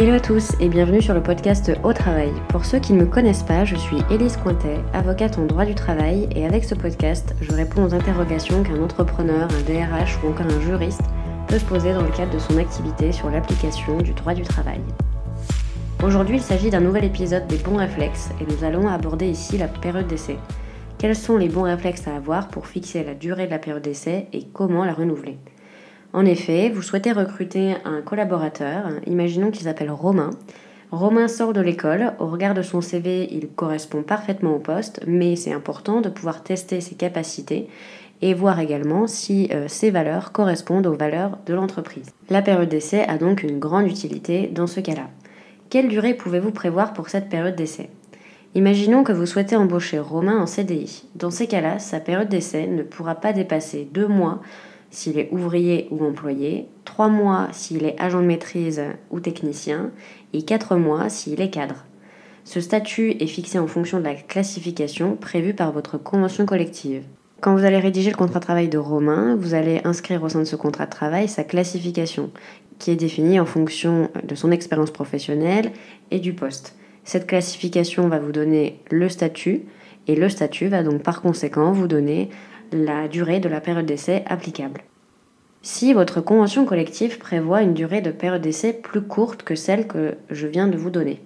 Hello à tous et bienvenue sur le podcast Au Travail. Pour ceux qui ne me connaissent pas, je suis Élise Cointet, avocate en droit du travail et avec ce podcast, je réponds aux interrogations qu'un entrepreneur, un DRH ou encore un juriste peut se poser dans le cadre de son activité sur l'application du droit du travail. Aujourd'hui, il s'agit d'un nouvel épisode des bons réflexes et nous allons aborder ici la période d'essai. Quels sont les bons réflexes à avoir pour fixer la durée de la période d'essai et comment la renouveler? En effet, vous souhaitez recruter un collaborateur, imaginons qu'il s'appelle Romain. Romain sort de l'école, au regard de son CV, il correspond parfaitement au poste, mais c'est important de pouvoir tester ses capacités et voir également si euh, ses valeurs correspondent aux valeurs de l'entreprise. La période d'essai a donc une grande utilité dans ce cas-là. Quelle durée pouvez-vous prévoir pour cette période d'essai? Imaginons que vous souhaitez embaucher Romain en CDI. Dans ces cas-là, sa période d'essai ne pourra pas dépasser deux mois s'il est ouvrier ou employé, 3 mois s'il est agent de maîtrise ou technicien, et 4 mois s'il est cadre. Ce statut est fixé en fonction de la classification prévue par votre convention collective. Quand vous allez rédiger le contrat de travail de Romain, vous allez inscrire au sein de ce contrat de travail sa classification, qui est définie en fonction de son expérience professionnelle et du poste. Cette classification va vous donner le statut, et le statut va donc par conséquent vous donner la durée de la période d'essai applicable. Si votre convention collective prévoit une durée de période d'essai plus courte que celle que je viens de vous donner,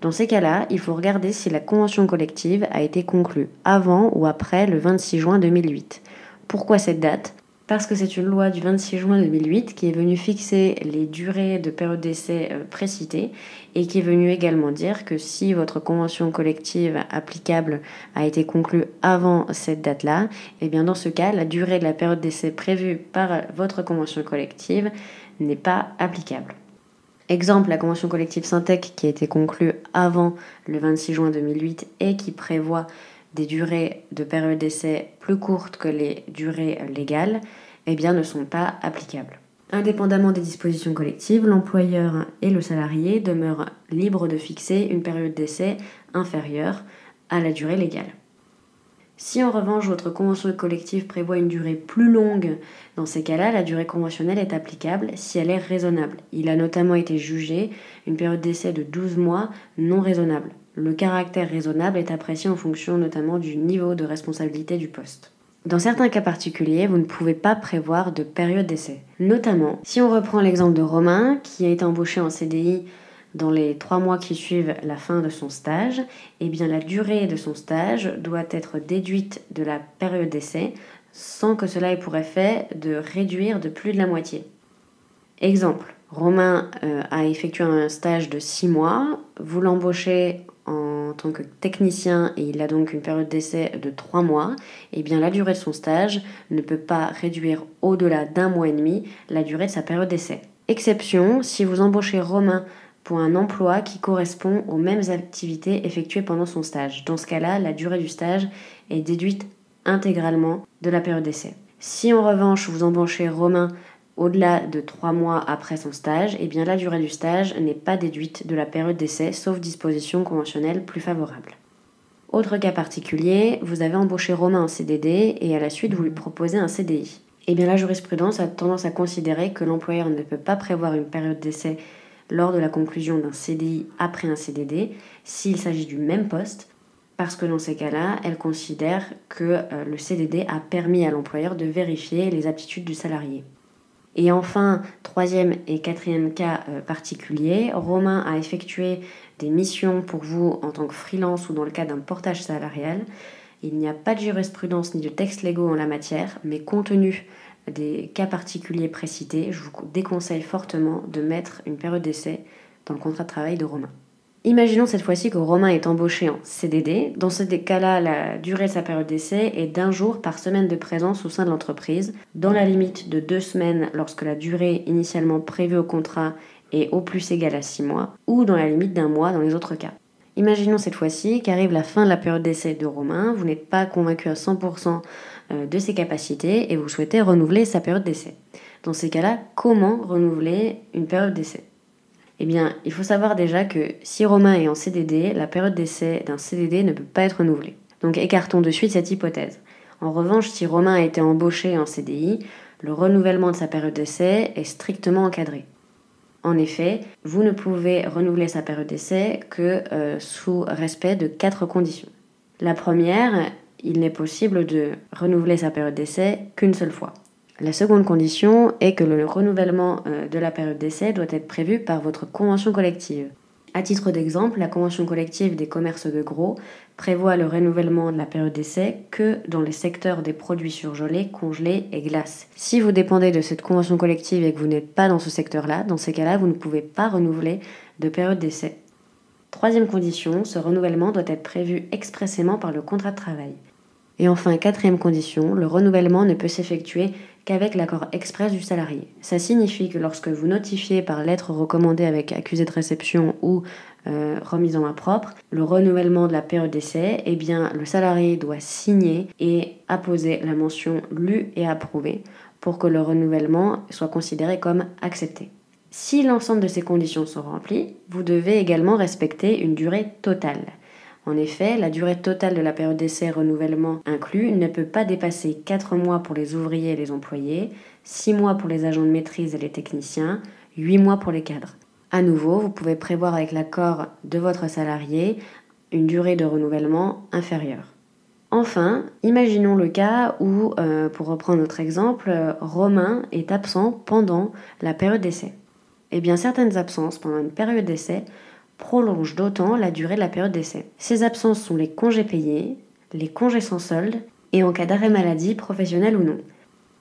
dans ces cas-là, il faut regarder si la convention collective a été conclue avant ou après le 26 juin 2008. Pourquoi cette date? Parce que c'est une loi du 26 juin 2008 qui est venue fixer les durées de période d'essai euh, précitées et qui est venue également dire que si votre convention collective applicable a été conclue avant cette date-là, et eh bien dans ce cas, la durée de la période d'essai prévue par votre convention collective n'est pas applicable. Exemple, la convention collective Syntec qui a été conclue avant le 26 juin 2008 et qui prévoit des durées de période d'essai plus courtes que les durées légales, eh bien, ne sont pas applicables. Indépendamment des dispositions collectives, l'employeur et le salarié demeurent libres de fixer une période d'essai inférieure à la durée légale. Si en revanche votre convention collective prévoit une durée plus longue, dans ces cas-là, la durée conventionnelle est applicable si elle est raisonnable. Il a notamment été jugé une période d'essai de 12 mois non raisonnable. Le caractère raisonnable est apprécié en fonction notamment du niveau de responsabilité du poste. Dans certains cas particuliers, vous ne pouvez pas prévoir de période d'essai. Notamment, si on reprend l'exemple de Romain, qui a été embauché en CDI dans les trois mois qui suivent la fin de son stage, eh bien la durée de son stage doit être déduite de la période d'essai sans que cela ait pour effet de réduire de plus de la moitié. Exemple, Romain euh, a effectué un stage de six mois, vous l'embauchez en tant que technicien et il a donc une période d'essai de 3 mois, et eh bien la durée de son stage ne peut pas réduire au-delà d'un mois et demi la durée de sa période d'essai. Exception, si vous embauchez Romain pour un emploi qui correspond aux mêmes activités effectuées pendant son stage. Dans ce cas-là, la durée du stage est déduite intégralement de la période d'essai. Si en revanche vous embauchez Romain au-delà de trois mois après son stage, eh bien la durée du stage n'est pas déduite de la période d'essai, sauf disposition conventionnelle plus favorable. Autre cas particulier, vous avez embauché Romain en CDD et à la suite vous lui proposez un CDI. Eh bien la jurisprudence a tendance à considérer que l'employeur ne peut pas prévoir une période d'essai lors de la conclusion d'un CDI après un CDD s'il s'agit du même poste, parce que dans ces cas-là, elle considère que euh, le CDD a permis à l'employeur de vérifier les aptitudes du salarié. Et enfin, troisième et quatrième cas euh, particulier, Romain a effectué des missions pour vous en tant que freelance ou dans le cas d'un portage salarial. Il n'y a pas de jurisprudence ni de textes légaux en la matière, mais compte tenu des cas particuliers précités, je vous déconseille fortement de mettre une période d'essai dans le contrat de travail de Romain. Imaginons cette fois-ci que Romain est embauché en CDD. Dans ce cas-là, la durée de sa période d'essai est d'un jour par semaine de présence au sein de l'entreprise, dans la limite de deux semaines lorsque la durée initialement prévue au contrat est au plus égale à six mois, ou dans la limite d'un mois dans les autres cas. Imaginons cette fois-ci qu'arrive la fin de la période d'essai de Romain, vous n'êtes pas convaincu à 100% euh, de ses capacités et vous souhaitez renouveler sa période d'essai. Dans ces cas-là, comment renouveler une période d'essai? Eh bien, il faut savoir déjà que si Romain est en CDD, la période d'essai d'un CDD ne peut pas être renouvelée. Donc écartons de suite cette hypothèse. En revanche, si Romain a été embauché en CDI, le renouvellement de sa période d'essai est strictement encadré. En effet, vous ne pouvez renouveler sa période d'essai que euh, sous respect de quatre conditions. La première, il n'est possible de renouveler sa période d'essai qu'une seule fois. La seconde condition est que le renouvellement euh, de la période d'essai doit être prévu par votre convention collective. À titre d'exemple, la convention collective des commerces de gros prévoit le renouvellement de la période d'essai que dans les secteurs des produits surgelés, congelés et glaces. Si vous dépendez de cette convention collective et que vous n'êtes pas dans ce secteur-là, dans ces cas-là, vous ne pouvez pas renouveler de période d'essai. Troisième condition, ce renouvellement doit être prévu expressément par le contrat de travail. Et enfin, quatrième condition, le renouvellement ne peut s'effectuer qu'avec l'accord express du salarié. Ça signifie que lorsque vous notifiez par lettre recommandée avec accusé de réception ou euh, remise en main propre le renouvellement de la période d'essai, eh bien le salarié doit signer et apposer la mention lue et approuvée pour que le renouvellement soit considéré comme accepté. Si l'ensemble de ces conditions sont remplies, vous devez également respecter une durée totale. En effet, la durée totale de la période d'essai renouvellement inclus ne peut pas dépasser 4 mois pour les ouvriers et les employés, 6 mois pour les agents de maîtrise et les techniciens, 8 mois pour les cadres. À nouveau, vous pouvez prévoir avec l'accord de votre salarié une durée de renouvellement inférieure. Enfin, imaginons le cas où, euh, pour reprendre notre exemple, Romain est absent pendant la période d'essai. Eh bien, certaines absences pendant une période d'essai prolonge d'autant la durée de la période d'essai. Ces absences sont les congés payés, les congés sans solde et en cas d'arrêt maladie, professionnel ou non.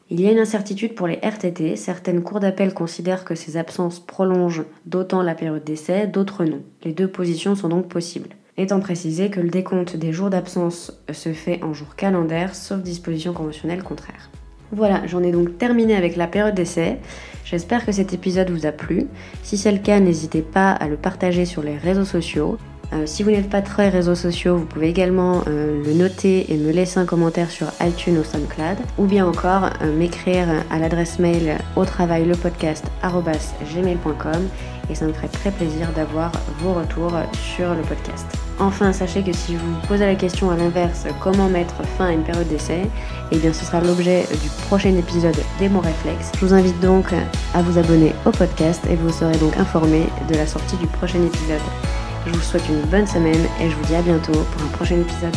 Il y a une incertitude pour les RTT, certaines cours d'appel considèrent que ces absences prolongent d'autant la période d'essai, d'autres non. Les deux positions sont donc possibles. Étant précisé que le décompte des jours d'absence se fait en jours calendaires, sauf disposition conventionnelle contraire. Voilà, j'en ai donc terminé avec la période d'essai. J'espère que cet épisode vous a plu. Si c'est le cas, n'hésitez pas à le partager sur les réseaux sociaux. Euh, si vous n'êtes pas très réseaux sociaux, vous pouvez également euh, le noter et me laisser un commentaire sur iTunes ou SoundCloud, ou bien encore euh, m'écrire à l'adresse mail au travail le podcast gmail.com et ça me ferait très plaisir d'avoir vos retours sur le podcast. Enfin, sachez que si vous posez la question à l'inverse, comment mettre fin à une période d'essai, eh bien ce sera l'objet du prochain épisode des mots réflexes. Je vous invite donc à vous abonner au podcast et vous serez donc informé de la sortie du prochain épisode. Je vous souhaite une bonne semaine et je vous dis à bientôt pour un prochain épisode.